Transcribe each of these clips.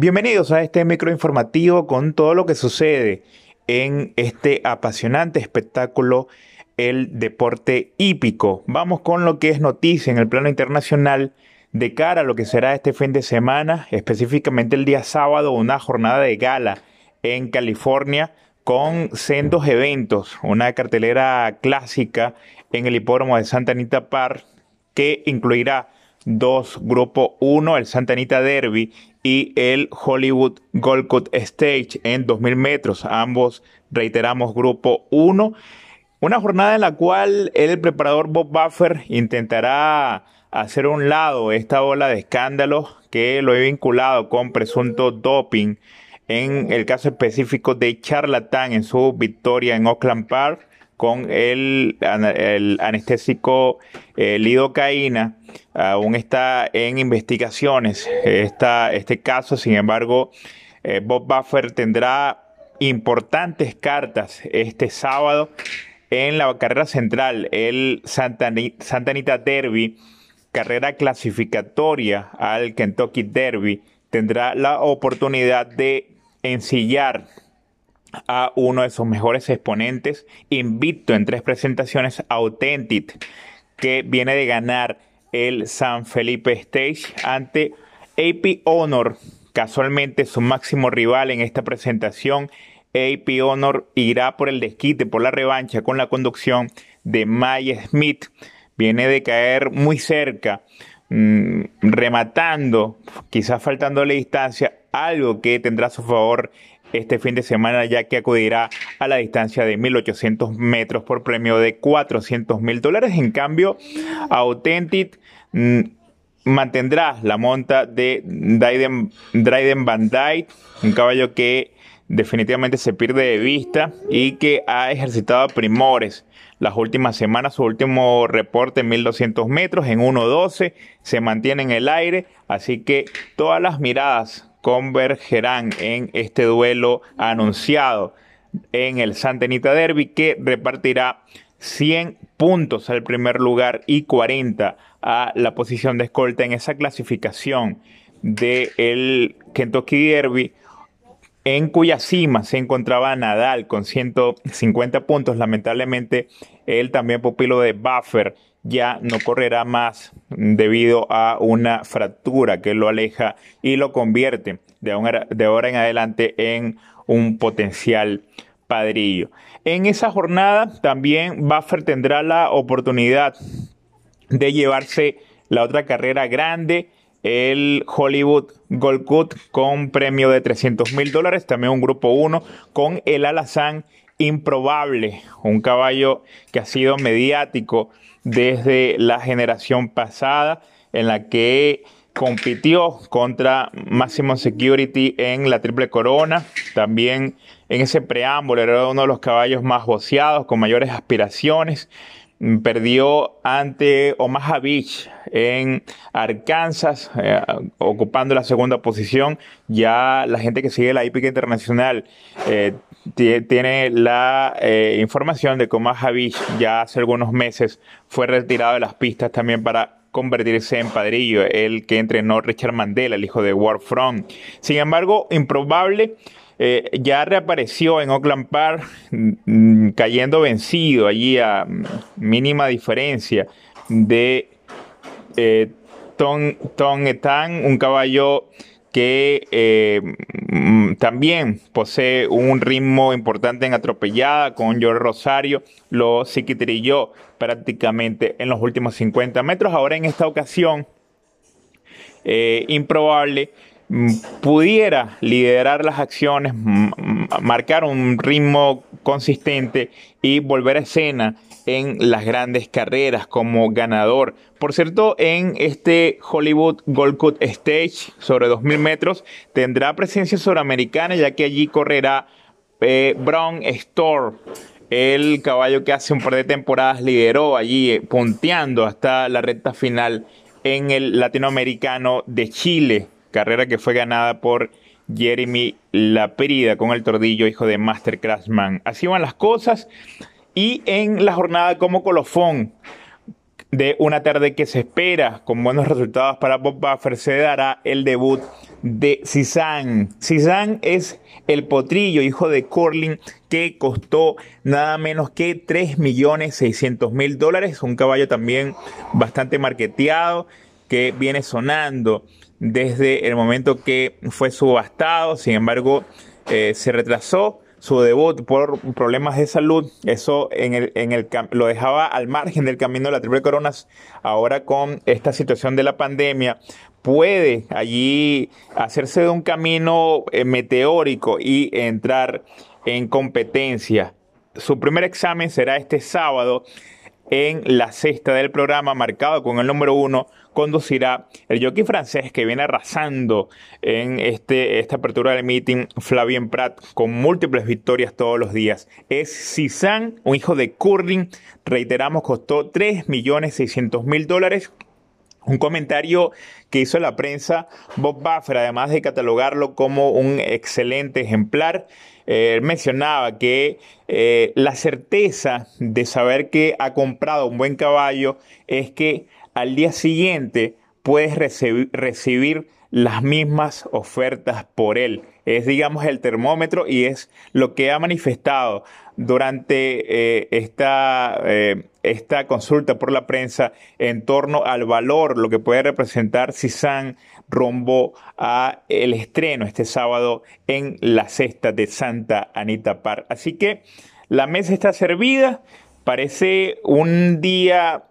Bienvenidos a este microinformativo con todo lo que sucede en este apasionante espectáculo, el deporte hípico. Vamos con lo que es noticia en el plano internacional de cara a lo que será este fin de semana, específicamente el día sábado, una jornada de gala en California con sendos eventos, una cartelera clásica en el hipódromo de Santa Anita Park que incluirá dos Grupo 1, el Santa Anita Derby y el Hollywood Gold Cup Stage en 2000 metros. Ambos, reiteramos, Grupo 1. Una jornada en la cual el preparador Bob Buffer intentará hacer un lado esta ola de escándalos que lo he vinculado con presunto doping en el caso específico de Charlatán en su victoria en Oakland Park con el, anestésico eh, lidocaína. Aún está en investigaciones este caso, sin embargo, eh, Bob Buffer tendrá importantes cartas este sábado en la carrera central, el Santa Anita Derby, carrera clasificatoria al Kentucky Derby, tendrá la oportunidad de ensillar a uno de sus mejores exponentes, invicto en tres presentaciones, Authentic, que viene de ganar el San Felipe Stage ante AP Honor, casualmente su máximo rival en esta presentación. AP Honor irá por el desquite, por la revancha con la conducción de Maya Smith. Viene de caer muy cerca, mm, rematando, quizás faltándole distancia, algo que tendrá a su favor este fin de semana ya que acudirá a la distancia de 1800 metros por premio de 400 mil dólares. En cambio, Authentic mm, mantendrá la monta de Dryden, Van Dyke, un caballo que definitivamente se pierde de vista y que ha ejercitado primores las últimas semanas. Su último reporte en 1200 metros en 1.12 se mantiene en el aire, así que todas las miradas convergerán en este duelo anunciado en el Santa Anita Derby que repartirá 100 puntos al primer lugar y 40 a la posición de escolta en esa clasificación del Kentucky Derby en cuya cima se encontraba Nadal con 150 puntos. Lamentablemente, él también pupilo de Buffer ya no correrá más debido a una fractura que lo aleja y lo convierte de ahora, en adelante en un potencial padrillo. En esa jornada también Buffer tendrá la oportunidad de llevarse la otra carrera grande, el Hollywood Gold Cup con premio de 300 mil dólares, también un grupo 1 con el Alazán Improbable, un caballo que ha sido mediático desde la generación pasada en la que compitió contra Maximum Security en la Triple Corona. También en ese preámbulo era uno de los caballos más boceados, con mayores aspiraciones. Perdió ante Omaha Beach en Arkansas, eh, ocupando la segunda posición. Ya la gente que sigue la hípica internacional eh, tiene la eh, información de Omaha Beach ya hace algunos meses fue retirado de las pistas también para convertirse en padrillo, el que entrenó Richard Mandela, el hijo de Warfront. Sin embargo, improbable, eh, ya reapareció en Oakland Park, mm, cayendo vencido allí a mínima diferencia de eh, Ton, Ton Etan, un caballo que eh, mm, también posee un ritmo importante en atropellada con George Rosario, lo psiquitrilló prácticamente en los últimos 50 metros. Ahora en esta ocasión, eh, improbable, mm, pudiera liderar las acciones, marcar un ritmo consistente y volver a escena en las grandes carreras como ganador. Por cierto, en este Hollywood Gold Cup Stage sobre 2.000 metros tendrá presencia suramericana ya que allí correrá eh, Brown Store, el caballo que hace un par de temporadas lideró allí eh, punteando hasta la recta final en el latinoamericano de Chile, carrera que fue ganada por Jeremy Laprida con el tordillo hijo de Master Crashman. Así van las cosas. Y en la jornada como colofón, de una tarde que se espera con buenos resultados para Bob Buffer se dará el debut de Cizan. Cizan es el potrillo, hijo de Corlin, que costó nada menos que 3.600.000 dólares. Un caballo también bastante marketeado que viene sonando desde el momento que fue subastado. Sin embargo, eh, se retrasó su debut por problemas de salud. Eso en el, en el, lo dejaba al margen del camino de la triple coronas. Ahora con esta situación de la pandemia, puede allí hacerse de un camino eh, meteórico y entrar en competencia. Su primer examen será este sábado en la cesta del programa, marcado con el número uno, conducirá el jockey francés que viene arrasando en este, esta apertura del meeting, Flavien Prat, con múltiples victorias todos los días. Es Cizan, un hijo de Curling, reiteramos, costó 3.600.000 dólares. Un comentario que hizo la prensa Bob Buffer, además de catalogarlo como un excelente ejemplar, eh, mencionaba que eh, la certeza de saber que ha comprado un buen caballo es que al día siguiente puedes recibir las mismas ofertas por él. Es, digamos, el termómetro y es lo que ha manifestado durante eh, esta, eh, esta consulta por la prensa en torno al valor, lo que puede representar San rumbo a el estreno este sábado en la cesta de Santa Anita Par. Así que la mesa está servida. Parece un día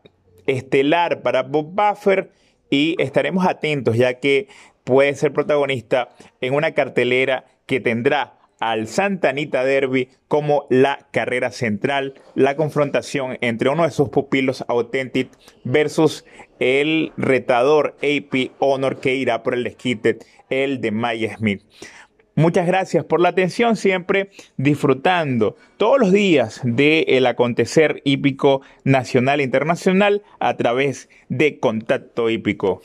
estelar para Bob Buffer y estaremos atentos ya que puede ser protagonista en una cartelera que tendrá al Santa Anita Derby como la carrera central, la confrontación entre uno de sus pupilos Authentic versus el retador AP Honor que irá por el desquite, el de Maya Smith. Muchas gracias por la atención, siempre disfrutando todos los días del acontecer hípico nacional e internacional a través de Contacto Hípico.